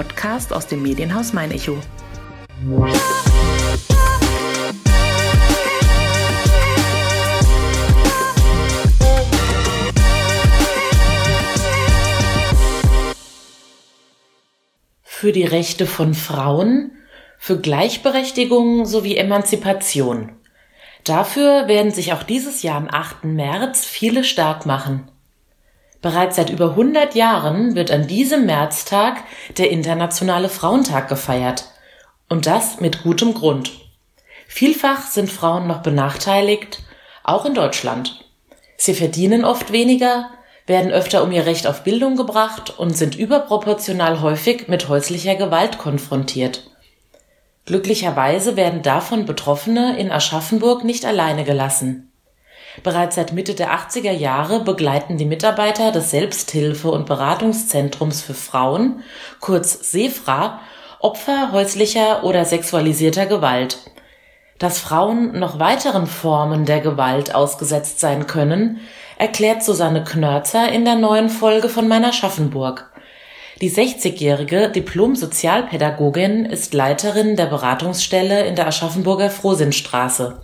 Podcast aus dem Medienhaus Mein Echo. Für die Rechte von Frauen, für Gleichberechtigung sowie Emanzipation. Dafür werden sich auch dieses Jahr am 8. März viele stark machen. Bereits seit über 100 Jahren wird an diesem Märztag der Internationale Frauentag gefeiert. Und das mit gutem Grund. Vielfach sind Frauen noch benachteiligt, auch in Deutschland. Sie verdienen oft weniger, werden öfter um ihr Recht auf Bildung gebracht und sind überproportional häufig mit häuslicher Gewalt konfrontiert. Glücklicherweise werden davon Betroffene in Aschaffenburg nicht alleine gelassen. Bereits seit Mitte der 80er Jahre begleiten die Mitarbeiter des Selbsthilfe- und Beratungszentrums für Frauen, kurz SEFRA, Opfer häuslicher oder sexualisierter Gewalt. Dass Frauen noch weiteren Formen der Gewalt ausgesetzt sein können, erklärt Susanne Knörzer in der neuen Folge von meiner Schaffenburg. Die 60-jährige Diplom-Sozialpädagogin ist Leiterin der Beratungsstelle in der Aschaffenburger Frohsinnstraße.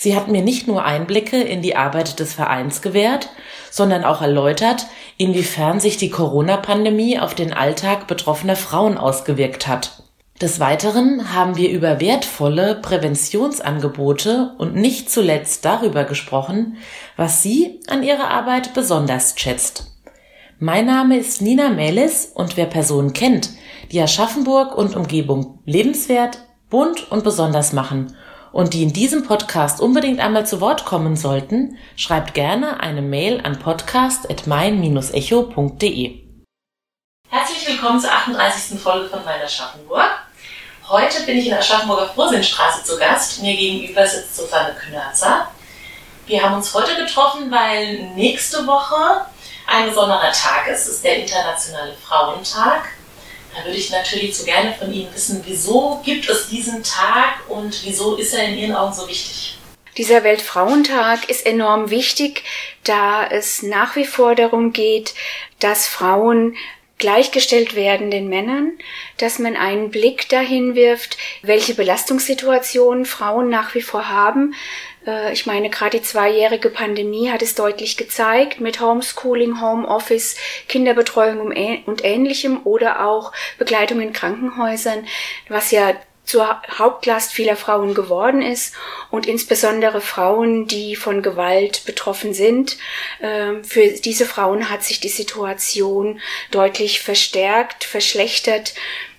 Sie hat mir nicht nur Einblicke in die Arbeit des Vereins gewährt, sondern auch erläutert, inwiefern sich die Corona-Pandemie auf den Alltag betroffener Frauen ausgewirkt hat. Des Weiteren haben wir über wertvolle Präventionsangebote und nicht zuletzt darüber gesprochen, was sie an ihrer Arbeit besonders schätzt. Mein Name ist Nina Melis und wer Personen kennt, die Aschaffenburg und Umgebung lebenswert, bunt und besonders machen und die in diesem Podcast unbedingt einmal zu Wort kommen sollten, schreibt gerne eine Mail an podcast.mein-echo.de. Herzlich willkommen zur 38. Folge von meiner Schaffenburg. Heute bin ich in der Aschaffenburger Frohsinnstraße zu Gast. Mir gegenüber sitzt Susanne Knörzer. Wir haben uns heute getroffen, weil nächste Woche ein besonderer Tag ist. Es ist der Internationale Frauentag. Da würde ich natürlich so gerne von Ihnen wissen, wieso gibt es diesen Tag und wieso ist er in Ihren Augen so wichtig? Dieser Weltfrauentag ist enorm wichtig, da es nach wie vor darum geht, dass Frauen gleichgestellt werden den Männern, dass man einen Blick dahin wirft, welche Belastungssituationen Frauen nach wie vor haben. Äh, ich meine, gerade die zweijährige Pandemie hat es deutlich gezeigt mit Homeschooling, Homeoffice, Kinderbetreuung und ähnlichem oder auch Begleitung in Krankenhäusern, was ja zur Hauptlast vieler Frauen geworden ist und insbesondere Frauen, die von Gewalt betroffen sind. Ähm, für diese Frauen hat sich die Situation deutlich verstärkt, verschlechtert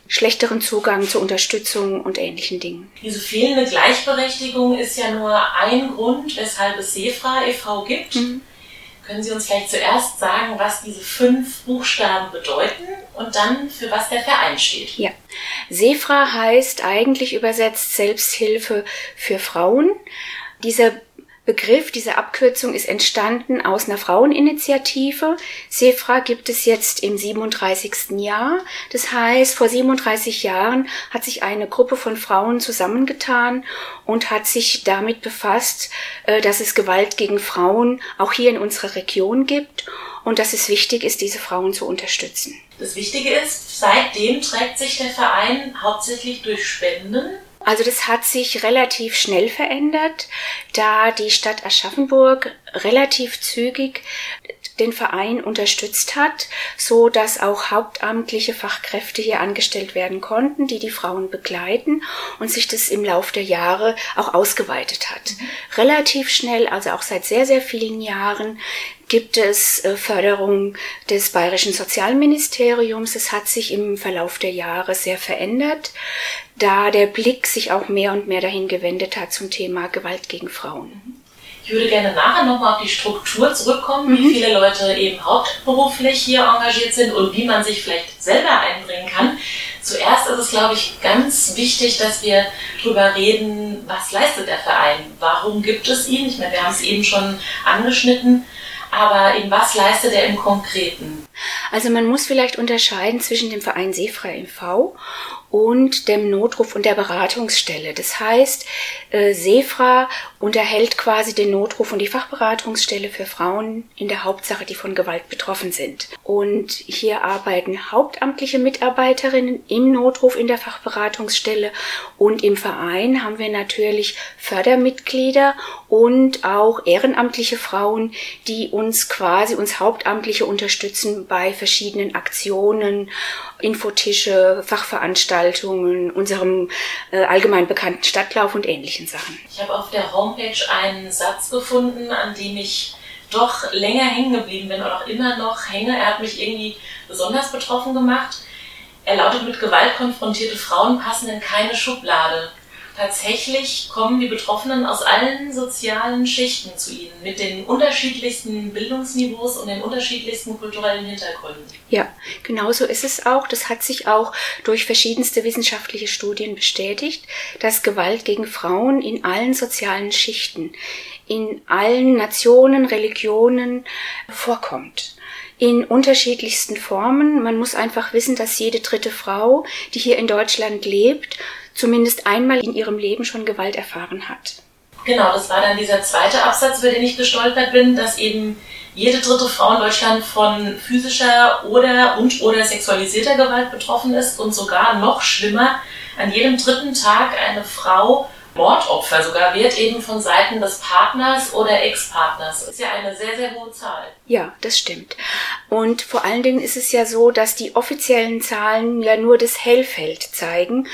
schlechteren Zugang zur Unterstützung und ähnlichen Dingen. Diese fehlende Gleichberechtigung ist ja nur ein Grund, weshalb es SEFRA e.V. gibt. Mhm. Können Sie uns vielleicht zuerst sagen, was diese fünf Buchstaben bedeuten und dann für was der Verein steht? Ja. SEFRA heißt eigentlich übersetzt Selbsthilfe für Frauen. Dieser Begriff, diese Abkürzung ist entstanden aus einer Fraueninitiative. SEFRA gibt es jetzt im 37. Jahr. Das heißt, vor 37 Jahren hat sich eine Gruppe von Frauen zusammengetan und hat sich damit befasst, äh, dass es Gewalt gegen Frauen auch hier in unserer Region gibt und dass es wichtig ist, diese Frauen zu unterstützen. Das Wichtige ist, seitdem trägt sich der Verein hauptsächlich durch Spenden also das hat sich relativ schnell verändert, da die Stadt Aschaffenburg relativ zügig den Verein unterstützt hat, so dass auch hauptamtliche Fachkräfte hier angestellt werden konnten, die die Frauen begleiten und sich das im Lauf der Jahre auch ausgeweitet hat. Mhm. Relativ schnell, also auch seit sehr, sehr vielen Jahren, gibt es äh, Förderung des Bayerischen Sozialministeriums. Es hat sich im Verlauf der Jahre sehr verändert, da der Blick sich auch mehr und mehr dahin gewendet hat zum Thema Gewalt gegen Frauen. Ich würde gerne nachher nochmal auf die Struktur zurückkommen, wie mhm. viele Leute eben hauptberuflich hier engagiert sind und wie man sich vielleicht selber einbringen kann. Zuerst ist es, glaube ich, ganz wichtig, dass wir darüber reden, was leistet der Verein? Warum gibt es ihn? Ich meine, wir haben es eben schon angeschnitten aber in was leistet er im Konkreten? Also man muss vielleicht unterscheiden zwischen dem Verein Seefrei MV und dem Notruf und der Beratungsstelle. Das heißt, äh, Sefra unterhält quasi den Notruf und die Fachberatungsstelle für Frauen in der Hauptsache, die von Gewalt betroffen sind. Und hier arbeiten hauptamtliche Mitarbeiterinnen im Notruf in der Fachberatungsstelle und im Verein haben wir natürlich Fördermitglieder und auch ehrenamtliche Frauen, die uns quasi uns Hauptamtliche unterstützen bei verschiedenen Aktionen, Infotische, Fachveranstaltungen, unserem äh, allgemein bekannten Stadtlauf und ähnlichen Sachen. Ich habe auf der Homepage einen Satz gefunden, an dem ich doch länger hängen geblieben bin und auch immer noch hänge. Er hat mich irgendwie besonders betroffen gemacht. Er lautet, mit Gewalt konfrontierte Frauen passen in keine Schublade tatsächlich kommen die Betroffenen aus allen sozialen Schichten zu Ihnen, mit den unterschiedlichsten Bildungsniveaus und den unterschiedlichsten kulturellen Hintergründen. Ja, genau so ist es auch. Das hat sich auch durch verschiedenste wissenschaftliche Studien bestätigt, dass Gewalt gegen Frauen in allen sozialen Schichten, in allen Nationen, Religionen vorkommt in unterschiedlichsten Formen. Man muss einfach wissen, dass jede dritte Frau, die hier in Deutschland lebt, zumindest einmal in ihrem Leben schon Gewalt erfahren hat. Genau, das war dann dieser zweite Absatz, über den ich gestolpert bin, dass eben jede dritte Frau in Deutschland von physischer oder und oder sexualisierter Gewalt betroffen ist und sogar noch schlimmer, an jedem dritten Tag eine Frau Mordopfer sogar wird eben von Seiten des Partners oder Ex-Partners. Das ist ja eine sehr, sehr hohe Zahl. Ja, das stimmt. Und vor allen Dingen ist es ja so, dass die offiziellen Zahlen ja nur das Hellfeld zeigen.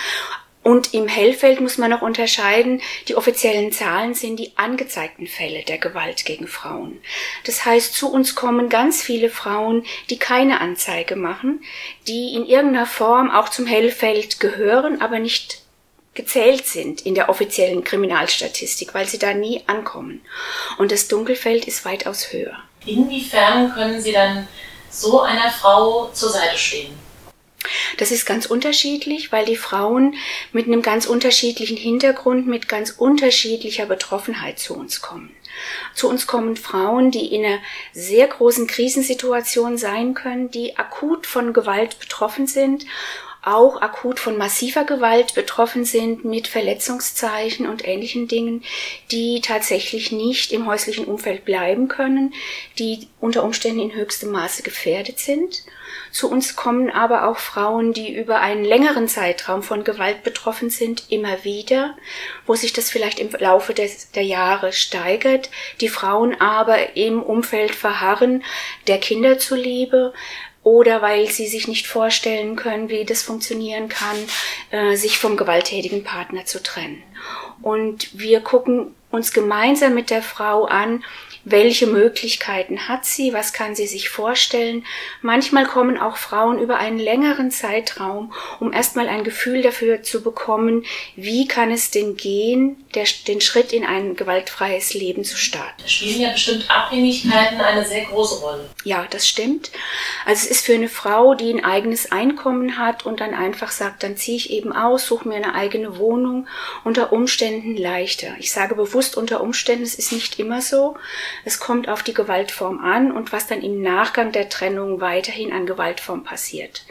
Und im Hellfeld muss man noch unterscheiden, die offiziellen Zahlen sind die angezeigten Fälle der Gewalt gegen Frauen. Das heißt, zu uns kommen ganz viele Frauen, die keine Anzeige machen, die in irgendeiner Form auch zum Hellfeld gehören, aber nicht gezählt sind in der offiziellen Kriminalstatistik, weil sie da nie ankommen. Und das Dunkelfeld ist weitaus höher. Inwiefern können Sie dann so einer Frau zur Seite stehen? Das ist ganz unterschiedlich, weil die Frauen mit einem ganz unterschiedlichen Hintergrund, mit ganz unterschiedlicher Betroffenheit zu uns kommen. Zu uns kommen Frauen, die in einer sehr großen Krisensituation sein können, die akut von Gewalt betroffen sind auch akut von massiver Gewalt betroffen sind mit Verletzungszeichen und ähnlichen Dingen, die tatsächlich nicht im häuslichen Umfeld bleiben können, die unter Umständen in höchstem Maße gefährdet sind zu uns kommen aber auch Frauen, die über einen längeren Zeitraum von Gewalt betroffen sind, immer wieder, wo sich das vielleicht im Laufe des, der Jahre steigert, die Frauen aber im Umfeld verharren, der Kinder zuliebe, oder weil sie sich nicht vorstellen können, wie das funktionieren kann, äh, sich vom gewalttätigen Partner zu trennen. Und wir gucken uns gemeinsam mit der Frau an, welche Möglichkeiten hat sie, was kann sie sich vorstellen. Manchmal kommen auch Frauen über einen längeren Zeitraum, um erstmal ein Gefühl dafür zu bekommen, wie kann es denn gehen, der, den Schritt in ein gewaltfreies Leben zu starten. Da spielen ja bestimmt Abhängigkeiten eine sehr große Rolle. Ja, das stimmt. Also es ist für eine Frau, die ein eigenes Einkommen hat und dann einfach sagt, dann ziehe ich eben aus, suche mir eine eigene Wohnung, unter Umständen leichter. Ich sage bewusst unter Umständen, es ist nicht immer so. Es kommt auf die Gewaltform an und was dann im Nachgang der Trennung weiterhin an Gewaltform passiert.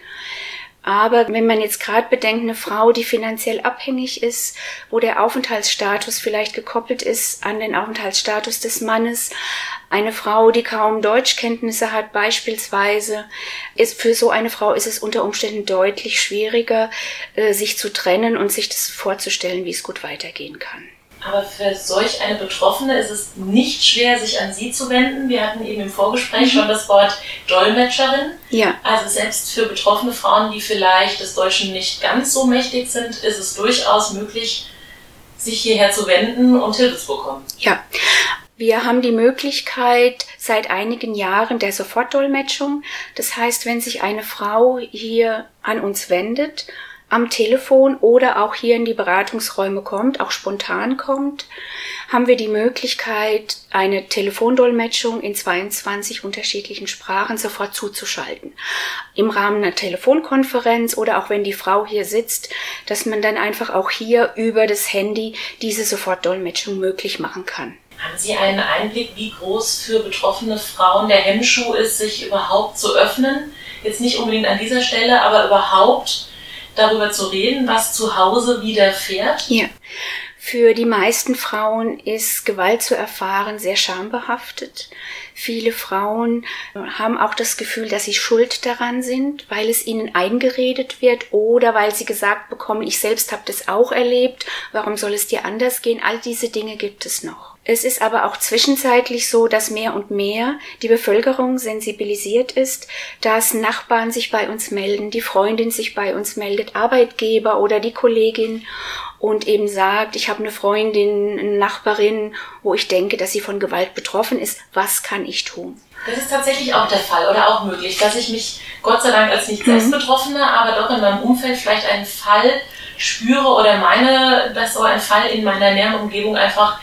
Aber wenn man jetzt gerade bedenkt, eine Frau, die finanziell abhängig ist, wo der Aufenthaltsstatus vielleicht gekoppelt ist an den Aufenthaltsstatus des Mannes, eine Frau, die kaum Deutschkenntnisse hat beispielsweise, ist für so eine Frau ist es unter Umständen deutlich schwieriger, äh, sich zu trennen und sich das vorzustellen, wie es gut weitergehen kann. Aber für solch eine Betroffene ist es nicht schwer, sich an Sie zu wenden. Wir hatten eben im Vorgespräch mhm. schon das Wort Dolmetscherin. Ja. Also selbst für betroffene Frauen, die vielleicht des Deutschen nicht ganz so mächtig sind, ist es durchaus möglich, sich hierher zu wenden und Hilfe zu bekommen. Ja. Wir haben die Möglichkeit seit einigen Jahren der Sofortdolmetschung. Das heißt, wenn sich eine Frau hier an uns wendet, am Telefon oder auch hier in die Beratungsräume kommt, auch spontan kommt, haben wir die Möglichkeit, eine Telefondolmetschung in 22 unterschiedlichen Sprachen sofort zuzuschalten. Im Rahmen einer Telefonkonferenz oder auch wenn die Frau hier sitzt, dass man dann einfach auch hier über das Handy diese Sofortdolmetschung möglich machen kann. Haben Sie einen Einblick, wie groß für betroffene Frauen der Hemmschuh ist, sich überhaupt zu öffnen? Jetzt nicht unbedingt an dieser Stelle, aber überhaupt darüber zu reden, was zu Hause widerfährt? Ja. Für die meisten Frauen ist Gewalt zu erfahren sehr schambehaftet. Viele Frauen haben auch das Gefühl, dass sie schuld daran sind, weil es ihnen eingeredet wird oder weil sie gesagt bekommen, ich selbst habe das auch erlebt, warum soll es dir anders gehen? All diese Dinge gibt es noch. Es ist aber auch zwischenzeitlich so, dass mehr und mehr die Bevölkerung sensibilisiert ist, dass Nachbarn sich bei uns melden, die Freundin sich bei uns meldet, Arbeitgeber oder die Kollegin und eben sagt, ich habe eine Freundin, eine Nachbarin, wo ich denke, dass sie von Gewalt betroffen ist, was kann ich tun? Das ist tatsächlich auch der Fall oder auch möglich, dass ich mich Gott sei Dank als nicht selbst mhm. Betroffene, aber doch in meinem Umfeld vielleicht einen Fall spüre oder meine, dass so ein Fall in meiner näheren Umgebung einfach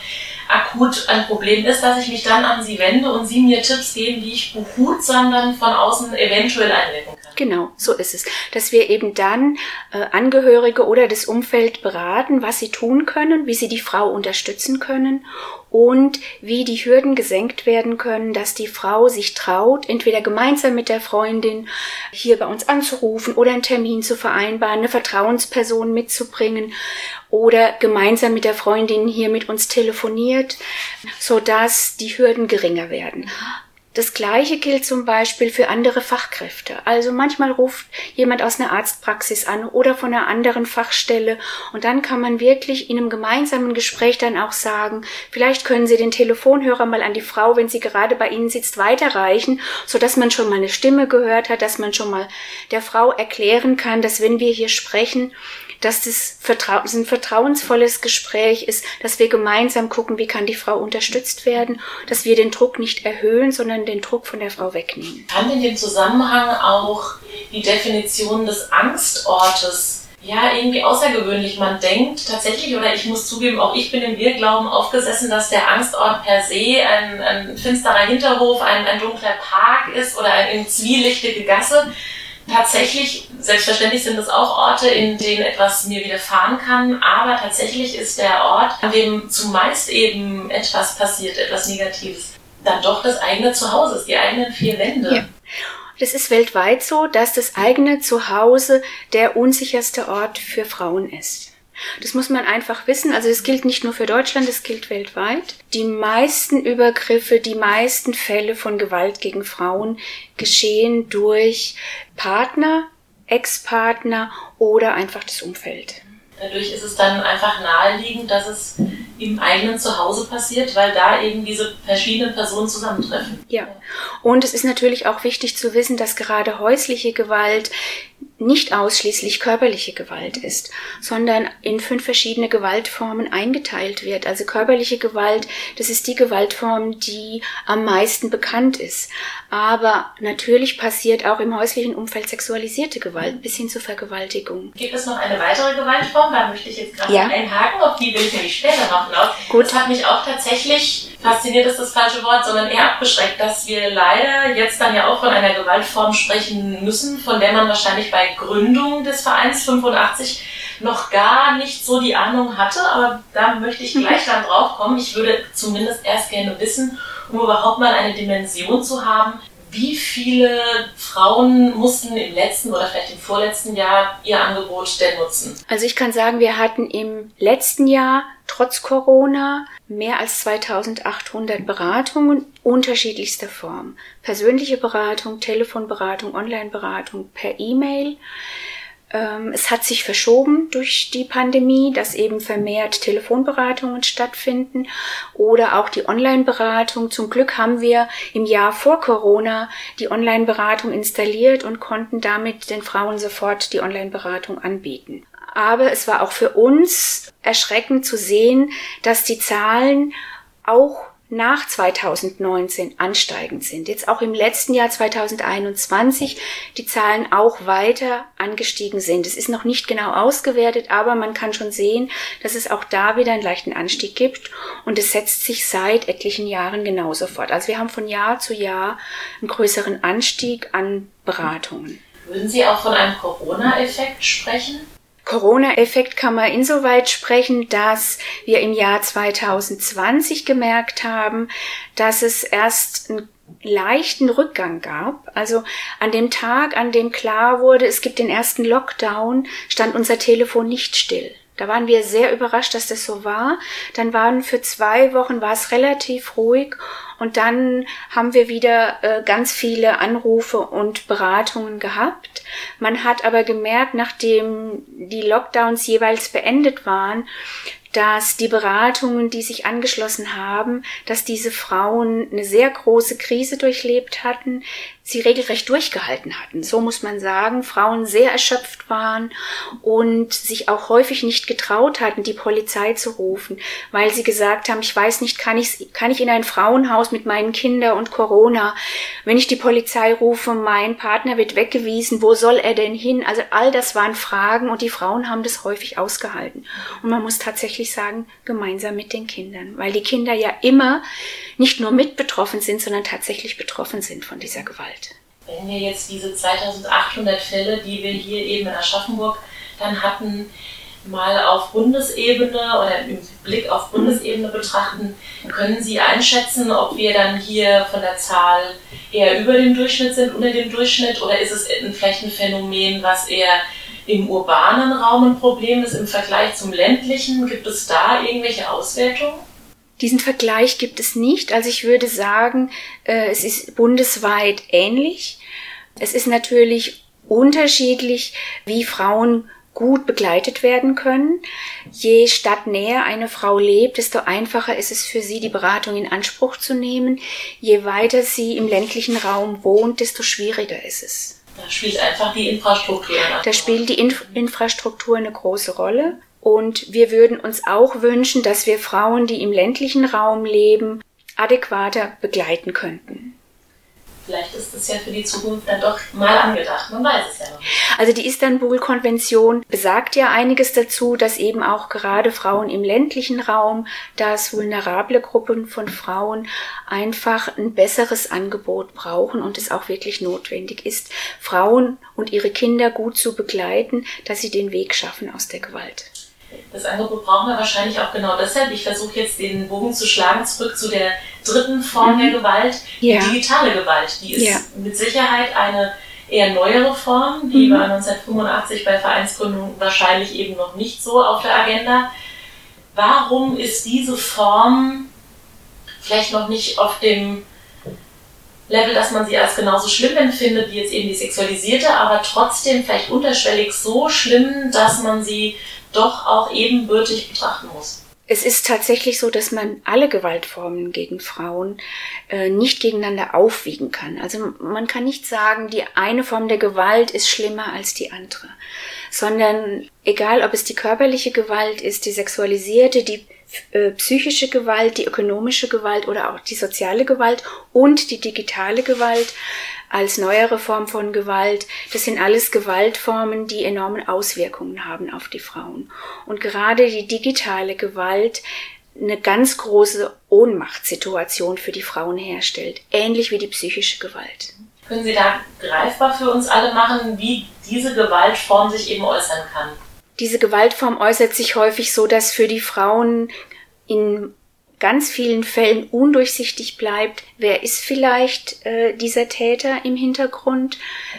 akut ein Problem ist, dass ich mich dann an Sie wende und Sie mir Tipps geben, wie ich behutsam dann von außen eventuell einwirken kann. Genau, so ist es. Dass wir eben dann äh, Angehörige oder das Umfeld beraten, was sie tun können, wie sie die Frau unterstützen können und wie die Hürden gesenkt werden können, dass die Frau sich traut, entweder gemeinsam mit der Freundin hier bei uns anzurufen oder einen Termin zu vereinbaren, eine Vertrauensperson mitzubringen oder gemeinsam mit der Freundin hier mit uns telefoniert, so dass die Hürden geringer werden. Das Gleiche gilt zum Beispiel für andere Fachkräfte. Also manchmal ruft jemand aus einer Arztpraxis an oder von einer anderen Fachstelle und dann kann man wirklich in einem gemeinsamen Gespräch dann auch sagen, vielleicht können Sie den Telefonhörer mal an die Frau, wenn sie gerade bei Ihnen sitzt, weiterreichen, so dass man schon mal eine Stimme gehört hat, dass man schon mal der Frau erklären kann, dass wenn wir hier sprechen, dass das Vertrau ein vertrauensvolles Gespräch ist, dass wir gemeinsam gucken, wie kann die Frau unterstützt werden, dass wir den Druck nicht erhöhen, sondern den Druck von der Frau wegnehmen. Kann in dem Zusammenhang auch die Definition des Angstortes ja, irgendwie außergewöhnlich. Man denkt tatsächlich, oder ich muss zugeben, auch ich bin im Wirrglauben aufgesessen, dass der Angstort per se ein, ein finsterer Hinterhof, ein, ein dunkler Park ist oder eine zwielichtige Gasse. Tatsächlich, selbstverständlich sind es auch Orte, in denen etwas mir widerfahren kann, aber tatsächlich ist der Ort, an dem zumeist eben etwas passiert, etwas Negatives, dann doch das eigene Zuhause die eigenen vier Wände. Ja. Das ist weltweit so, dass das eigene Zuhause der unsicherste Ort für Frauen ist. Das muss man einfach wissen. Also es gilt nicht nur für Deutschland, es gilt weltweit. Die meisten Übergriffe, die meisten Fälle von Gewalt gegen Frauen geschehen durch Partner, Ex-Partner oder einfach das Umfeld. Dadurch ist es dann einfach naheliegend, dass es im eigenen Zuhause passiert, weil da eben diese verschiedenen Personen zusammentreffen. Ja, und es ist natürlich auch wichtig zu wissen, dass gerade häusliche Gewalt nicht ausschließlich körperliche Gewalt ist, sondern in fünf verschiedene Gewaltformen eingeteilt wird. Also körperliche Gewalt, das ist die Gewaltform, die am meisten bekannt ist. Aber natürlich passiert auch im häuslichen Umfeld sexualisierte Gewalt bis hin zur Vergewaltigung. Gibt es noch eine weitere Gewaltform? Da möchte ich jetzt gerade ja. einhaken, auf die will ich nämlich später noch hinaus. Gut. Das hat mich auch tatsächlich, fasziniert ist das falsche Wort, sondern eher abgeschreckt, dass wir leider jetzt dann ja auch von einer Gewaltform sprechen müssen, von der man wahrscheinlich bei Gründung des Vereins 85 noch gar nicht so die Ahnung hatte, aber da möchte ich gleich dann drauf kommen. Ich würde zumindest erst gerne wissen, um überhaupt mal eine Dimension zu haben, wie viele Frauen mussten im letzten oder vielleicht im vorletzten Jahr ihr Angebot denn nutzen? Also ich kann sagen, wir hatten im letzten Jahr trotz Corona mehr als 2800 Beratungen unterschiedlichster Form. Persönliche Beratung, Telefonberatung, Onlineberatung per E-Mail. Ähm, es hat sich verschoben durch die Pandemie, dass eben vermehrt Telefonberatungen stattfinden oder auch die Online-Beratung. Zum Glück haben wir im Jahr vor Corona die Online-Beratung installiert und konnten damit den Frauen sofort die Online-Beratung anbieten. Aber es war auch für uns erschreckend zu sehen, dass die Zahlen auch nach 2019 ansteigend sind. Jetzt auch im letzten Jahr 2021 die Zahlen auch weiter angestiegen sind. Es ist noch nicht genau ausgewertet, aber man kann schon sehen, dass es auch da wieder einen leichten Anstieg gibt und es setzt sich seit etlichen Jahren genauso fort. Also wir haben von Jahr zu Jahr einen größeren Anstieg an Beratungen. Würden Sie auch von einem Corona-Effekt sprechen? Corona-Effekt kann man insoweit sprechen, dass wir im Jahr 2020 gemerkt haben, dass es erst einen leichten Rückgang gab. Also an dem Tag, an dem klar wurde, es gibt den ersten Lockdown, stand unser Telefon nicht still. Da waren wir sehr überrascht, dass das so war. Dann waren für zwei Wochen war es relativ ruhig und dann haben wir wieder äh, ganz viele Anrufe und Beratungen gehabt. Man hat aber gemerkt, nachdem die Lockdowns jeweils beendet waren, dass die Beratungen, die sich angeschlossen haben, dass diese Frauen eine sehr große Krise durchlebt hatten, sie regelrecht durchgehalten hatten. So muss man sagen, Frauen sehr erschöpft waren und sich auch häufig nicht getraut hatten, die Polizei zu rufen, weil sie gesagt haben, ich weiß nicht, kann ich, kann ich in ein Frauenhaus mit meinen Kindern und Corona, wenn ich die Polizei rufe, mein Partner wird weggewiesen, wo soll er denn hin? Also all das waren Fragen und die Frauen haben das häufig ausgehalten. Und man muss tatsächlich sagen, gemeinsam mit den Kindern, weil die Kinder ja immer nicht nur mit betroffen sind, sondern tatsächlich betroffen sind von dieser Gewalt. Wenn wir jetzt diese 2800 Fälle, die wir hier eben in Aschaffenburg dann hatten, mal auf Bundesebene oder im Blick auf Bundesebene betrachten, können Sie einschätzen, ob wir dann hier von der Zahl eher über dem Durchschnitt sind, unter dem Durchschnitt oder ist es vielleicht ein Phänomen, was eher im urbanen Raum ein Problem ist im Vergleich zum ländlichen? Gibt es da irgendwelche Auswertungen? Diesen Vergleich gibt es nicht. Also ich würde sagen, äh, es ist bundesweit ähnlich. Es ist natürlich unterschiedlich, wie Frauen gut begleitet werden können. Je stadtnäher eine Frau lebt, desto einfacher ist es für sie, die Beratung in Anspruch zu nehmen. Je weiter sie im ländlichen Raum wohnt, desto schwieriger ist es. Da spielt einfach die Infrastruktur. Da spielt die Inf Infrastruktur eine große Rolle. Und wir würden uns auch wünschen, dass wir Frauen, die im ländlichen Raum leben, adäquater begleiten könnten. Vielleicht ist das ja für die Zukunft dann doch mal angedacht. Man weiß es ja noch. Also die Istanbul-Konvention besagt ja einiges dazu, dass eben auch gerade Frauen im ländlichen Raum, dass vulnerable Gruppen von Frauen einfach ein besseres Angebot brauchen und es auch wirklich notwendig ist, Frauen und ihre Kinder gut zu begleiten, dass sie den Weg schaffen aus der Gewalt. Das Angebot brauchen wir wahrscheinlich auch genau deshalb. Ich versuche jetzt den Bogen zu schlagen, zurück zu der dritten Form mhm. der Gewalt, die digitale Gewalt. Die ist ja. mit Sicherheit eine eher neuere Form, die mhm. war 1985 bei Vereinsgründung wahrscheinlich eben noch nicht so auf der Agenda. Warum ist diese Form vielleicht noch nicht auf dem Level, dass man sie als genauso schlimm empfindet wie jetzt eben die sexualisierte, aber trotzdem vielleicht unterschwellig so schlimm, dass man sie doch auch ebenbürtig betrachten muss. Es ist tatsächlich so, dass man alle Gewaltformen gegen Frauen äh, nicht gegeneinander aufwiegen kann. Also man kann nicht sagen, die eine Form der Gewalt ist schlimmer als die andere, sondern egal, ob es die körperliche Gewalt ist, die sexualisierte, die äh, psychische Gewalt, die ökonomische Gewalt oder auch die soziale Gewalt und die digitale Gewalt, als neuere Form von Gewalt. Das sind alles Gewaltformen, die enorme Auswirkungen haben auf die Frauen. Und gerade die digitale Gewalt eine ganz große Ohnmachtssituation für die Frauen herstellt, ähnlich wie die psychische Gewalt. Können Sie da greifbar für uns alle machen, wie diese Gewaltform sich eben äußern kann? Diese Gewaltform äußert sich häufig so, dass für die Frauen in ganz vielen Fällen undurchsichtig bleibt, wer ist vielleicht äh, dieser Täter im Hintergrund.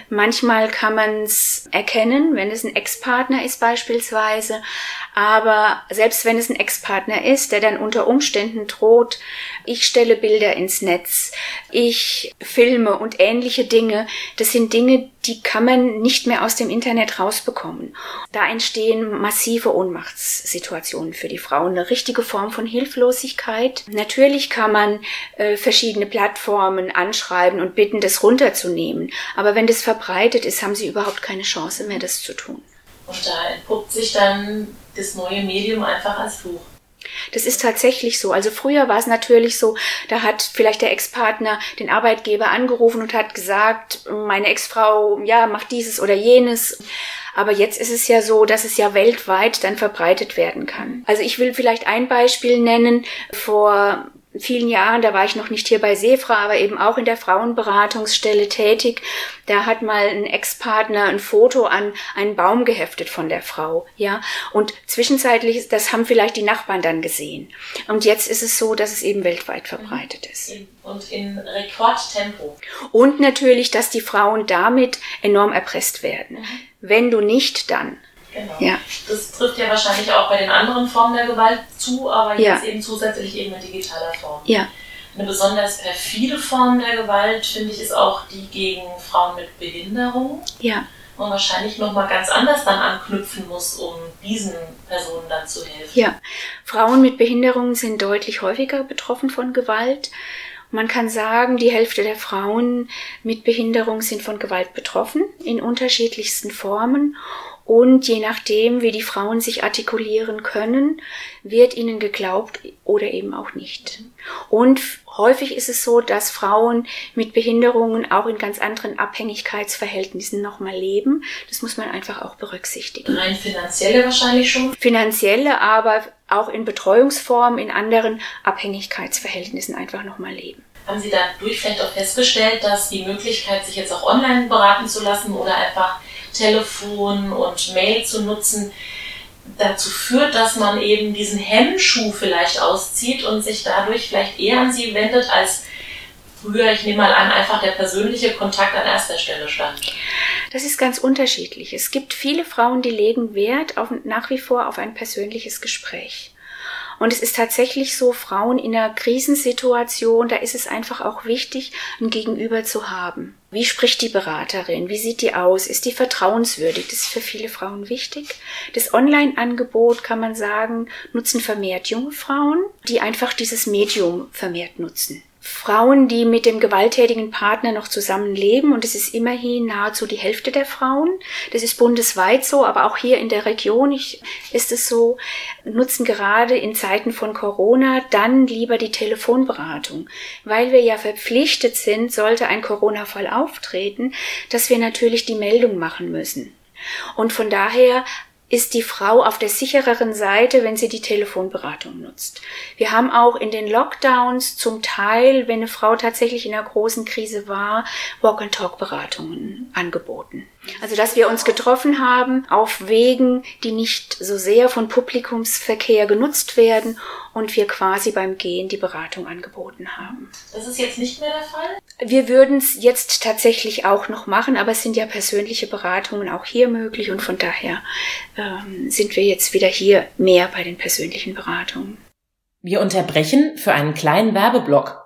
Manchmal kann man es erkennen, wenn es ein Ex-Partner ist beispielsweise, aber selbst wenn es ein Ex-Partner ist, der dann unter Umständen droht, ich stelle Bilder ins Netz, ich filme und ähnliche Dinge, das sind Dinge, die kann man nicht mehr aus dem Internet rausbekommen. Da entstehen massive Ohnmachtssituationen für die Frauen, eine richtige Form von Hilflosigkeit. Natürlich kann man äh, verschiedene Plattformen anschreiben und bitten, das runterzunehmen, aber wenn das verbreitet ist, haben sie überhaupt keine Chance mehr, das zu tun. Und da entpuppt sich dann das neue Medium einfach als Fluch. Das ist tatsächlich so. Also früher war es natürlich so, da hat vielleicht der Ex-Partner den Arbeitgeber angerufen und hat gesagt, meine Ex-Frau, ja, macht dieses oder jenes. Aber jetzt ist es ja so, dass es ja weltweit dann verbreitet werden kann. Also ich will vielleicht ein Beispiel nennen. Vor vielen Jahren, da war ich noch nicht hier bei Sefra, aber eben auch in der Frauenberatungsstelle tätig. Da hat mal ein Ex-Partner ein Foto an einen Baum geheftet von der Frau, ja. Und zwischenzeitlich, das haben vielleicht die Nachbarn dann gesehen. Und jetzt ist es so, dass es eben weltweit verbreitet ist. Und in Rekordtempo. Und natürlich, dass die Frauen damit enorm erpresst werden. Mhm. Wenn du nicht, dann. Genau. Ja. Das trifft ja wahrscheinlich auch bei den anderen Formen der Gewalt zu, aber jetzt ja. eben zusätzlich eben in digitaler Form. Ja. Eine besonders perfide Form der Gewalt, finde ich, ist auch die gegen Frauen mit Behinderung. Ja. Und wahrscheinlich nochmal ganz anders dann anknüpfen muss, um diesen Personen dann zu helfen. Ja. Frauen mit Behinderung sind deutlich häufiger betroffen von Gewalt. Man kann sagen, die Hälfte der Frauen mit Behinderung sind von Gewalt betroffen, in unterschiedlichsten Formen. Und je nachdem, wie die Frauen sich artikulieren können, wird ihnen geglaubt oder eben auch nicht. Und häufig ist es so, dass Frauen mit Behinderungen auch in ganz anderen Abhängigkeitsverhältnissen nochmal leben. Das muss man einfach auch berücksichtigen. Rein finanzielle wahrscheinlich schon? Finanzielle, aber auch in Betreuungsformen, in anderen Abhängigkeitsverhältnissen einfach nochmal leben. Haben Sie dadurch vielleicht auch festgestellt, dass die Möglichkeit, sich jetzt auch online beraten zu lassen oder einfach Telefon und Mail zu nutzen, dazu führt, dass man eben diesen Hemmschuh vielleicht auszieht und sich dadurch vielleicht eher an sie wendet, als früher, ich nehme mal an, einfach der persönliche Kontakt an erster Stelle stand. Das ist ganz unterschiedlich. Es gibt viele Frauen, die legen Wert auf, nach wie vor auf ein persönliches Gespräch. Und es ist tatsächlich so, Frauen in einer Krisensituation, da ist es einfach auch wichtig, ein Gegenüber zu haben. Wie spricht die Beraterin? Wie sieht die aus? Ist die vertrauenswürdig? Das ist für viele Frauen wichtig. Das Online-Angebot, kann man sagen, nutzen vermehrt junge Frauen, die einfach dieses Medium vermehrt nutzen. Frauen, die mit dem gewalttätigen Partner noch zusammenleben, und es ist immerhin nahezu die Hälfte der Frauen. Das ist bundesweit so, aber auch hier in der Region ist es so, nutzen gerade in Zeiten von Corona dann lieber die Telefonberatung, weil wir ja verpflichtet sind, sollte ein Corona-Fall auftreten, dass wir natürlich die Meldung machen müssen. Und von daher ist die Frau auf der sichereren Seite, wenn sie die Telefonberatung nutzt. Wir haben auch in den Lockdowns zum Teil, wenn eine Frau tatsächlich in einer großen Krise war, Walk-and-Talk-Beratungen angeboten. Also, dass wir uns getroffen haben auf Wegen, die nicht so sehr von Publikumsverkehr genutzt werden und wir quasi beim Gehen die Beratung angeboten haben. Das ist jetzt nicht mehr der Fall? Wir würden es jetzt tatsächlich auch noch machen, aber es sind ja persönliche Beratungen auch hier möglich und von daher ähm, sind wir jetzt wieder hier mehr bei den persönlichen Beratungen. Wir unterbrechen für einen kleinen Werbeblock.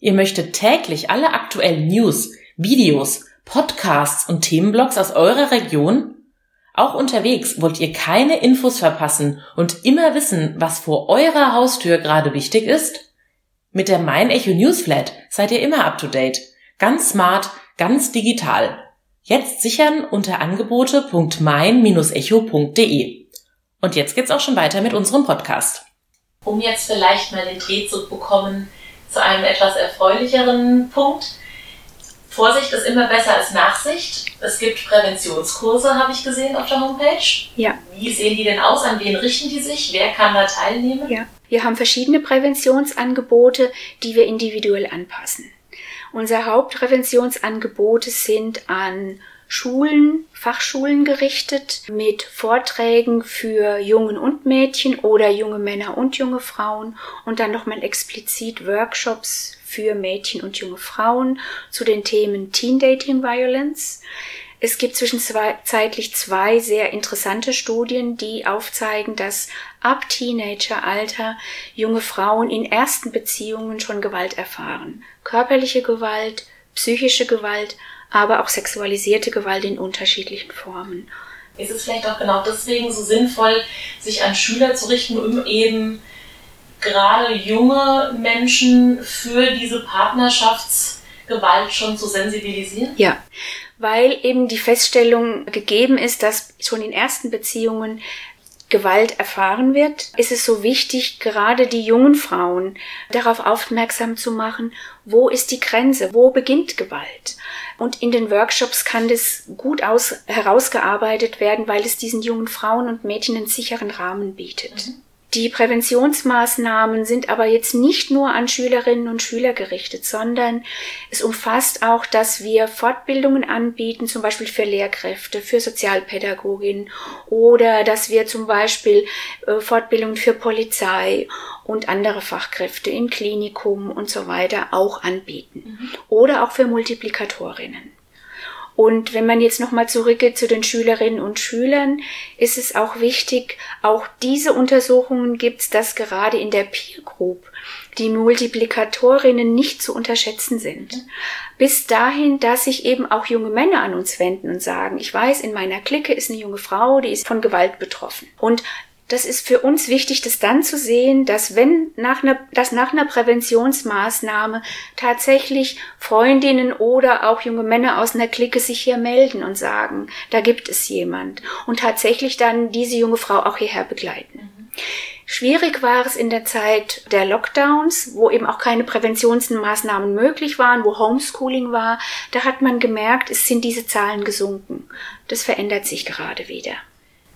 Ihr möchtet täglich alle aktuellen News, Videos, Podcasts und Themenblogs aus eurer Region? Auch unterwegs wollt ihr keine Infos verpassen und immer wissen, was vor eurer Haustür gerade wichtig ist? Mit der Mein Echo Newsflat seid ihr immer up to date. Ganz smart, ganz digital. Jetzt sichern unter angebote.mein-echo.de. Und jetzt geht's auch schon weiter mit unserem Podcast. Um jetzt vielleicht mal den Dreh zu bekommen zu einem etwas erfreulicheren Punkt. Vorsicht ist immer besser als Nachsicht. Es gibt Präventionskurse, habe ich gesehen auf der Homepage. Ja. Wie sehen die denn aus? An wen richten die sich? Wer kann da teilnehmen? Ja. Wir haben verschiedene Präventionsangebote, die wir individuell anpassen. Unsere Hauptpräventionsangebote sind an Schulen, Fachschulen gerichtet mit Vorträgen für Jungen und Mädchen oder junge Männer und junge Frauen und dann nochmal explizit Workshops für Mädchen und junge Frauen zu den Themen Teen Dating Violence. Es gibt zwischenzeitlich zwei sehr interessante Studien, die aufzeigen, dass ab Teenageralter junge Frauen in ersten Beziehungen schon Gewalt erfahren. Körperliche Gewalt, psychische Gewalt, aber auch sexualisierte Gewalt in unterschiedlichen Formen. Ist es vielleicht auch genau deswegen so sinnvoll, sich an Schüler zu richten, um eben gerade junge Menschen für diese Partnerschaftsgewalt schon zu sensibilisieren? Ja, weil eben die Feststellung gegeben ist, dass schon in ersten Beziehungen Gewalt erfahren wird, ist es so wichtig, gerade die jungen Frauen darauf aufmerksam zu machen, wo ist die Grenze, wo beginnt Gewalt. Und in den Workshops kann das gut aus, herausgearbeitet werden, weil es diesen jungen Frauen und Mädchen einen sicheren Rahmen bietet. Mhm. Die Präventionsmaßnahmen sind aber jetzt nicht nur an Schülerinnen und Schüler gerichtet, sondern es umfasst auch, dass wir Fortbildungen anbieten, zum Beispiel für Lehrkräfte, für Sozialpädagoginnen oder dass wir zum Beispiel äh, Fortbildungen für Polizei und andere Fachkräfte im Klinikum und so weiter auch anbieten. Mhm. Oder auch für Multiplikatorinnen. Und wenn man jetzt nochmal zurückgeht zu den Schülerinnen und Schülern, ist es auch wichtig, auch diese Untersuchungen gibt es, dass gerade in der Peer Group die Multiplikatorinnen nicht zu unterschätzen sind. Bis dahin, dass sich eben auch junge Männer an uns wenden und sagen, ich weiß, in meiner Clique ist eine junge Frau, die ist von Gewalt betroffen. Und das ist für uns wichtig, das dann zu sehen, dass wenn nach einer, dass nach einer Präventionsmaßnahme tatsächlich Freundinnen oder auch junge Männer aus einer Clique sich hier melden und sagen, da gibt es jemand und tatsächlich dann diese junge Frau auch hierher begleiten. Mhm. Schwierig war es in der Zeit der Lockdowns, wo eben auch keine Präventionsmaßnahmen möglich waren, wo Homeschooling war. Da hat man gemerkt, es sind diese Zahlen gesunken. Das verändert sich gerade wieder.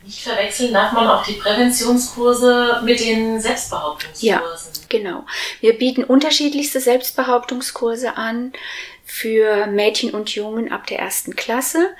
Nicht verwechseln darf man auch die Präventionskurse mit den Selbstbehauptungskursen. Ja, genau. Wir bieten unterschiedlichste Selbstbehauptungskurse an für Mädchen und Jungen ab der ersten Klasse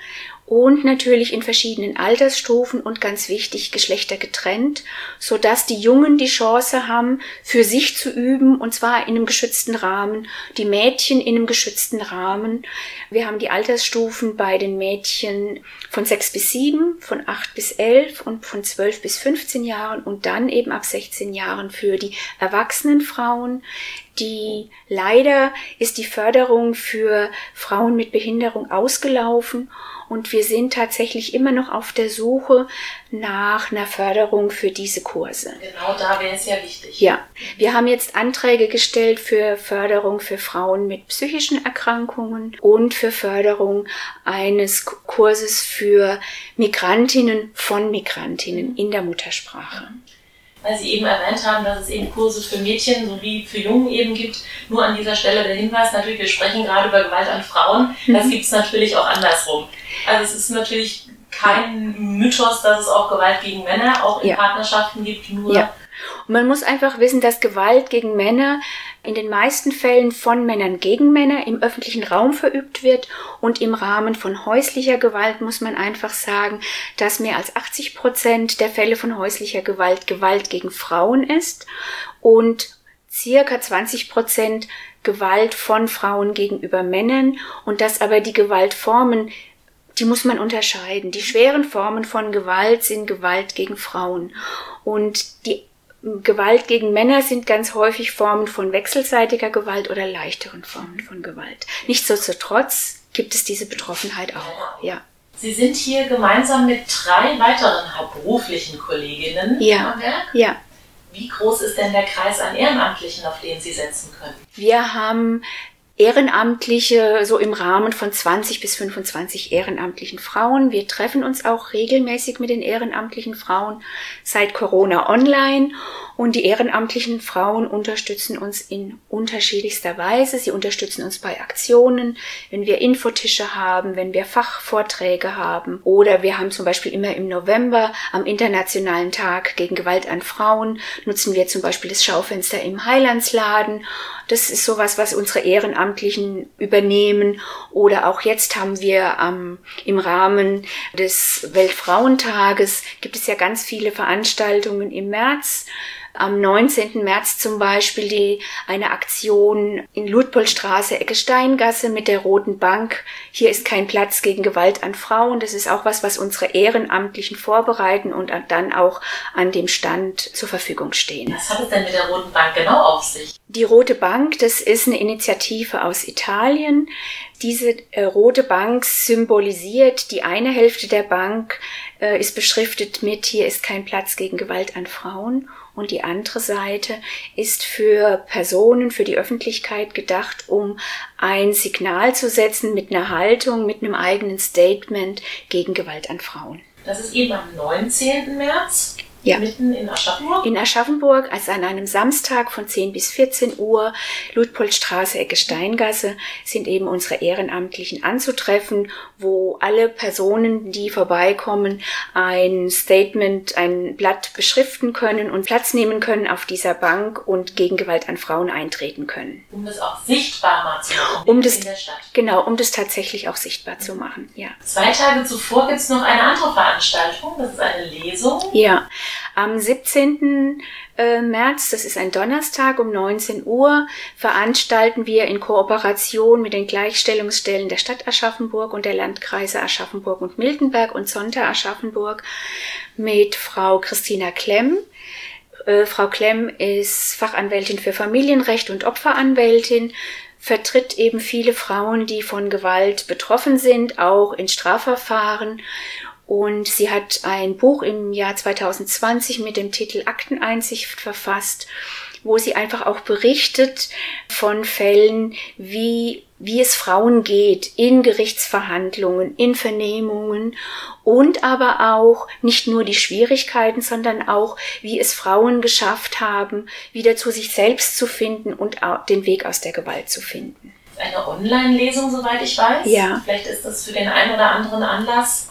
und natürlich in verschiedenen Altersstufen und ganz wichtig Geschlechter getrennt, so dass die Jungen die Chance haben, für sich zu üben und zwar in einem geschützten Rahmen, die Mädchen in einem geschützten Rahmen. Wir haben die Altersstufen bei den Mädchen von sechs bis sieben, von acht bis elf und von zwölf bis 15 Jahren und dann eben ab 16 Jahren für die erwachsenen Frauen. Die leider ist die Förderung für Frauen mit Behinderung ausgelaufen und wir sind tatsächlich immer noch auf der Suche nach einer Förderung für diese Kurse. Genau da wäre es ja wichtig. Ja, wir haben jetzt Anträge gestellt für Förderung für Frauen mit psychischen Erkrankungen und für Förderung eines Kurses für Migrantinnen von Migrantinnen in der Muttersprache weil Sie eben erwähnt haben, dass es eben Kurse für Mädchen sowie für Jungen eben gibt. Nur an dieser Stelle der Hinweis, natürlich, wir sprechen gerade über Gewalt an Frauen. Das mhm. gibt es natürlich auch andersrum. Also es ist natürlich kein Mythos, dass es auch Gewalt gegen Männer auch in ja. Partnerschaften gibt, nur ja. Und man muss einfach wissen, dass Gewalt gegen Männer in den meisten Fällen von Männern gegen Männer im öffentlichen Raum verübt wird und im Rahmen von häuslicher Gewalt muss man einfach sagen, dass mehr als 80 Prozent der Fälle von häuslicher Gewalt Gewalt gegen Frauen ist und circa 20 Prozent Gewalt von Frauen gegenüber Männern und dass aber die Gewaltformen die muss man unterscheiden. Die schweren Formen von Gewalt sind Gewalt gegen Frauen. Und die Gewalt gegen Männer sind ganz häufig Formen von wechselseitiger Gewalt oder leichteren Formen von Gewalt. Nichtsdestotrotz gibt es diese Betroffenheit auch, ja. Sie sind hier gemeinsam mit drei weiteren hauptberuflichen Kolleginnen ja. am Werk? Ja. Wie groß ist denn der Kreis an Ehrenamtlichen, auf den Sie setzen können? Wir haben Ehrenamtliche, so im Rahmen von 20 bis 25 ehrenamtlichen Frauen. Wir treffen uns auch regelmäßig mit den ehrenamtlichen Frauen seit Corona online und die ehrenamtlichen Frauen unterstützen uns in unterschiedlichster Weise. Sie unterstützen uns bei Aktionen, wenn wir Infotische haben, wenn wir Fachvorträge haben. Oder wir haben zum Beispiel immer im November am Internationalen Tag gegen Gewalt an Frauen nutzen wir zum Beispiel das Schaufenster im Heilandsladen. Das ist sowas, was unsere Ehrenamtlichen übernehmen. Oder auch jetzt haben wir ähm, im Rahmen des Weltfrauentages gibt es ja ganz viele Veranstaltungen im März am 19. März zum Beispiel die, eine Aktion in Ludpolstraße, Ecke Steingasse mit der Roten Bank. Hier ist kein Platz gegen Gewalt an Frauen. Das ist auch was, was unsere Ehrenamtlichen vorbereiten und dann auch an dem Stand zur Verfügung stehen. Was hat es denn mit der Roten Bank genau auf sich? Die Rote Bank, das ist eine Initiative aus Italien. Diese äh, rote Bank symbolisiert die eine Hälfte der Bank äh, ist beschriftet mit hier ist kein Platz gegen Gewalt an Frauen und die andere Seite ist für Personen, für die Öffentlichkeit gedacht, um ein Signal zu setzen mit einer Haltung, mit einem eigenen Statement gegen Gewalt an Frauen. Das ist eben am 19. März. Ja. Mitten in Aschaffenburg? In Aschaffenburg, also an einem Samstag von 10 bis 14 Uhr, Ludpoldstraße, Ecke Steingasse, sind eben unsere Ehrenamtlichen anzutreffen, wo alle Personen, die vorbeikommen, ein Statement, ein Blatt beschriften können und Platz nehmen können auf dieser Bank und gegen Gewalt an Frauen eintreten können. Um das auch sichtbar zu machen um das, in der Stadt. Genau, um das tatsächlich auch sichtbar zu machen, ja. Zwei Tage zuvor gibt es noch eine andere Veranstaltung, das ist eine Lesung. Ja, am 17. Äh, März, das ist ein Donnerstag um 19 Uhr, veranstalten wir in Kooperation mit den Gleichstellungsstellen der Stadt Aschaffenburg und der Landkreise Aschaffenburg und Miltenberg und Zonta Aschaffenburg mit Frau Christina Klemm. Äh, Frau Klemm ist Fachanwältin für Familienrecht und Opferanwältin, vertritt eben viele Frauen, die von Gewalt betroffen sind, auch in Strafverfahren und sie hat ein Buch im Jahr 2020 mit dem Titel Akteneinsicht verfasst, wo sie einfach auch berichtet von Fällen, wie, wie es Frauen geht in Gerichtsverhandlungen, in Vernehmungen und aber auch nicht nur die Schwierigkeiten, sondern auch, wie es Frauen geschafft haben, wieder zu sich selbst zu finden und den Weg aus der Gewalt zu finden. Eine Online-Lesung, soweit ich weiß. Ja. Vielleicht ist das für den einen oder anderen Anlass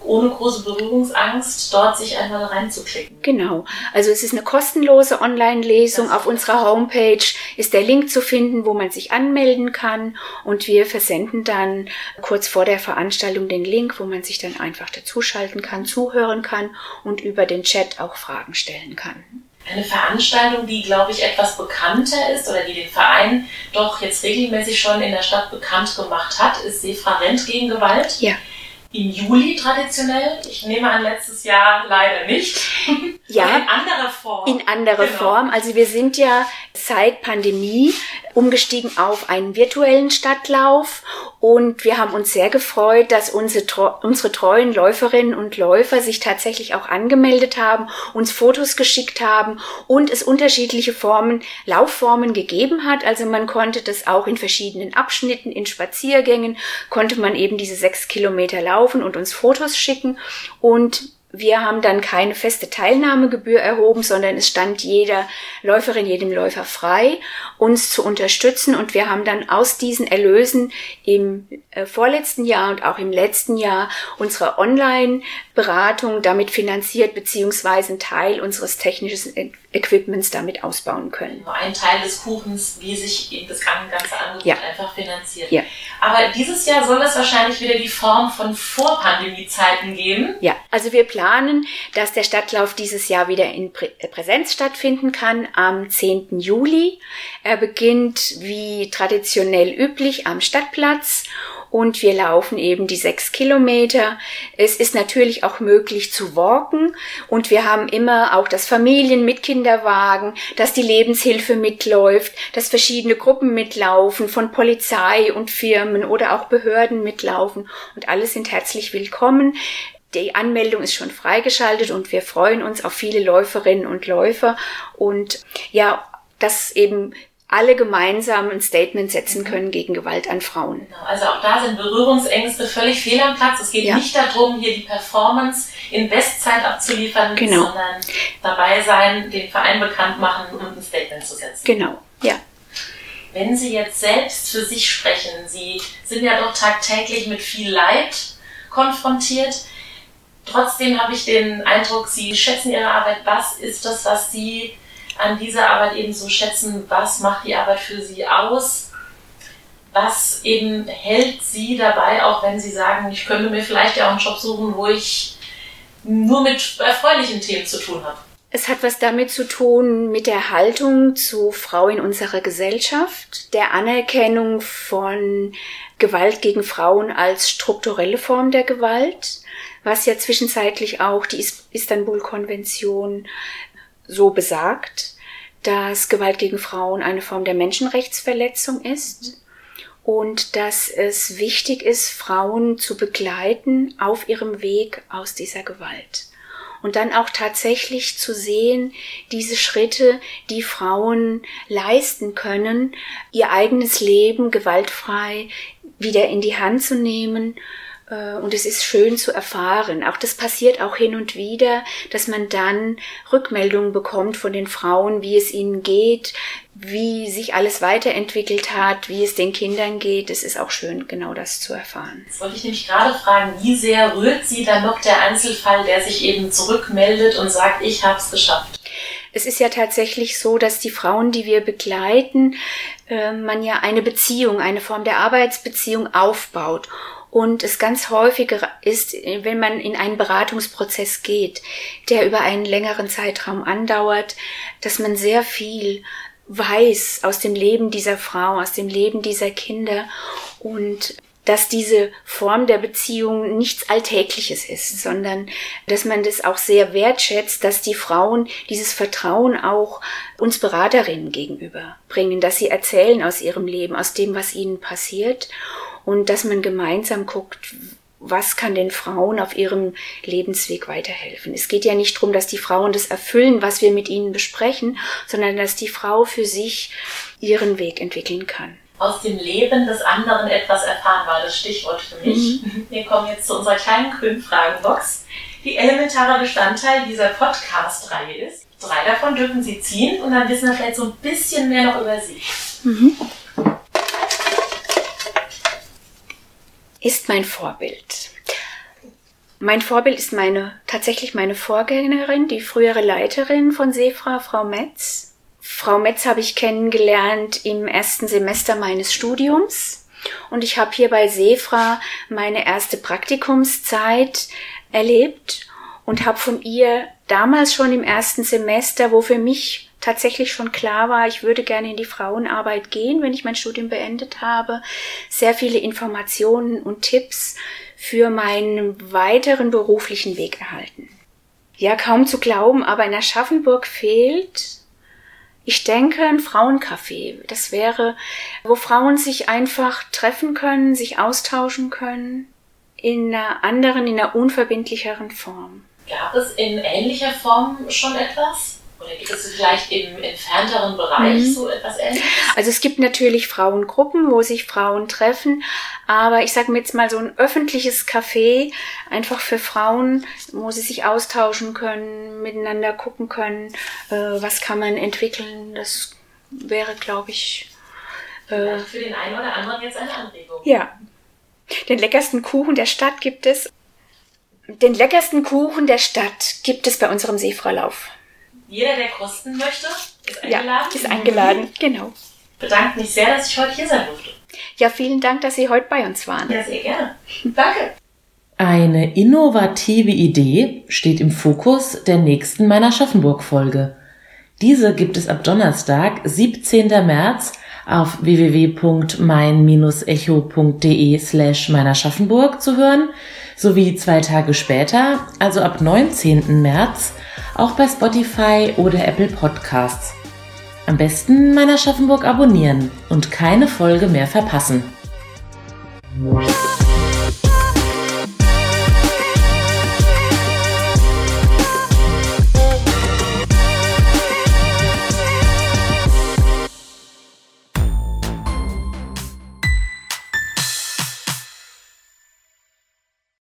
ohne große Berührungsangst dort sich einmal reinzuklicken. Genau. Also es ist eine kostenlose Online-Lesung. Auf unserer Homepage ist der Link zu finden, wo man sich anmelden kann. Und wir versenden dann kurz vor der Veranstaltung den Link, wo man sich dann einfach dazuschalten kann, zuhören kann und über den Chat auch Fragen stellen kann. Eine Veranstaltung, die, glaube ich, etwas bekannter ist oder die den Verein doch jetzt regelmäßig schon in der Stadt bekannt gemacht hat, ist Sefra Rent gegen Gewalt. Ja im Juli traditionell. Ich nehme an, letztes Jahr leider nicht. Ja. in anderer Form. In anderer genau. Form. Also wir sind ja seit Pandemie umgestiegen auf einen virtuellen Stadtlauf und wir haben uns sehr gefreut, dass unsere, unsere treuen Läuferinnen und Läufer sich tatsächlich auch angemeldet haben, uns Fotos geschickt haben und es unterschiedliche Formen, Laufformen gegeben hat. Also man konnte das auch in verschiedenen Abschnitten, in Spaziergängen, konnte man eben diese sechs Kilometer laufen und uns Fotos schicken und wir haben dann keine feste Teilnahmegebühr erhoben, sondern es stand jeder Läuferin, jedem Läufer frei, uns zu unterstützen. Und wir haben dann aus diesen Erlösen im äh, vorletzten Jahr und auch im letzten Jahr unsere Online-Beratung damit finanziert, beziehungsweise einen Teil unseres technischen Equipments damit ausbauen können. Nur ein Teil des Kuchens, wie sich das ganze Angebot ja. einfach finanziert. Ja. Aber dieses Jahr soll es wahrscheinlich wieder die Form von Vorpandemie-Zeiten geben. Ja, also wir planen, dass der Stadtlauf dieses Jahr wieder in Prä Präsenz stattfinden kann am 10. Juli. Er beginnt wie traditionell üblich am Stadtplatz und wir laufen eben die sechs Kilometer. Es ist natürlich auch möglich zu walken und wir haben immer auch das Familien mit Kinderwagen, dass die Lebenshilfe mitläuft, dass verschiedene Gruppen mitlaufen, von Polizei und Firmen oder auch Behörden mitlaufen und alle sind herzlich willkommen. Die Anmeldung ist schon freigeschaltet und wir freuen uns auf viele Läuferinnen und Läufer und ja, dass eben alle gemeinsam ein Statement setzen mhm. können gegen Gewalt an Frauen. Genau, also auch da sind Berührungsängste völlig fehl am Platz. Es geht ja. nicht darum, hier die Performance in Bestzeit abzuliefern, genau. sondern dabei sein, den Verein bekannt machen und ein Statement zu setzen. Genau, ja. Wenn Sie jetzt selbst für sich sprechen, Sie sind ja doch tagtäglich mit viel Leid konfrontiert. Trotzdem habe ich den Eindruck, Sie schätzen Ihre Arbeit. Was ist das, was Sie an dieser Arbeit eben so schätzen, was macht die Arbeit für sie aus, was eben hält sie dabei, auch wenn sie sagen, ich könnte mir vielleicht ja auch einen Job suchen, wo ich nur mit erfreulichen Themen zu tun habe. Es hat was damit zu tun mit der Haltung zu Frau in unserer Gesellschaft, der Anerkennung von Gewalt gegen Frauen als strukturelle Form der Gewalt, was ja zwischenzeitlich auch die Istanbul-Konvention so besagt, dass Gewalt gegen Frauen eine Form der Menschenrechtsverletzung ist und dass es wichtig ist, Frauen zu begleiten auf ihrem Weg aus dieser Gewalt. Und dann auch tatsächlich zu sehen, diese Schritte, die Frauen leisten können, ihr eigenes Leben gewaltfrei wieder in die Hand zu nehmen, und es ist schön zu erfahren. Auch das passiert auch hin und wieder, dass man dann Rückmeldungen bekommt von den Frauen, wie es ihnen geht, wie sich alles weiterentwickelt hat, wie es den Kindern geht. Es ist auch schön, genau das zu erfahren. Jetzt wollte ich nämlich gerade fragen, wie sehr rührt Sie dann noch der Einzelfall, der sich eben zurückmeldet und sagt, ich habe es geschafft? Es ist ja tatsächlich so, dass die Frauen, die wir begleiten, äh, man ja eine Beziehung, eine Form der Arbeitsbeziehung aufbaut. Und es ganz häufig ist, wenn man in einen Beratungsprozess geht, der über einen längeren Zeitraum andauert, dass man sehr viel weiß aus dem Leben dieser Frau, aus dem Leben dieser Kinder und dass diese Form der Beziehung nichts Alltägliches ist, sondern dass man das auch sehr wertschätzt, dass die Frauen dieses Vertrauen auch uns Beraterinnen gegenüber bringen, dass sie erzählen aus ihrem Leben, aus dem, was ihnen passiert und dass man gemeinsam guckt, was kann den Frauen auf ihrem Lebensweg weiterhelfen. Es geht ja nicht darum, dass die Frauen das erfüllen, was wir mit ihnen besprechen, sondern dass die Frau für sich ihren Weg entwickeln kann. Aus dem Leben des anderen etwas erfahren war das Stichwort für mich. Mhm. Wir kommen jetzt zu unserer kleinen grünen Fragenbox, die elementarer Bestandteil dieser Podcast-Reihe ist. Drei davon dürfen Sie ziehen und dann wissen wir vielleicht so ein bisschen mehr noch über Sie. Mhm. Ist mein Vorbild. Mein Vorbild ist meine, tatsächlich meine Vorgängerin, die frühere Leiterin von Sefra, Frau Metz. Frau Metz habe ich kennengelernt im ersten Semester meines Studiums und ich habe hier bei Sefra meine erste Praktikumszeit erlebt und habe von ihr damals schon im ersten Semester, wo für mich tatsächlich schon klar war, ich würde gerne in die Frauenarbeit gehen, wenn ich mein Studium beendet habe, sehr viele Informationen und Tipps für meinen weiteren beruflichen Weg erhalten. Ja, kaum zu glauben, aber in Aschaffenburg fehlt, ich denke, ein Frauencafé. Das wäre, wo Frauen sich einfach treffen können, sich austauschen können, in einer anderen, in einer unverbindlicheren Form. Gab es in ähnlicher Form schon etwas? Oder gibt es vielleicht im entfernteren Bereich mhm. so etwas Ähnliches? Also es gibt natürlich Frauengruppen, wo sich Frauen treffen, aber ich sage mir jetzt mal so ein öffentliches Café, einfach für Frauen, wo sie sich austauschen können, miteinander gucken können, äh, was kann man entwickeln, das wäre, glaube ich... Äh, für den einen oder anderen jetzt eine Anregung. Ja. Den leckersten Kuchen der Stadt gibt es. Den leckersten Kuchen der Stadt gibt es bei unserem Seefraulauf. Jeder, der kosten möchte, ist eingeladen. Ja, ist eingeladen, genau. Bedanke mich sehr, dass ich heute hier sein durfte. Ja, vielen Dank, dass Sie heute bei uns waren. Ja, sehr gerne. Danke. Eine innovative Idee steht im Fokus der nächsten meiner Schaffenburg-Folge. Diese gibt es ab Donnerstag, 17. März auf www.mein-echo.de slash meiner Schaffenburg zu hören, sowie zwei Tage später, also ab 19. März, auch bei Spotify oder Apple Podcasts. Am besten meiner Schaffenburg abonnieren und keine Folge mehr verpassen.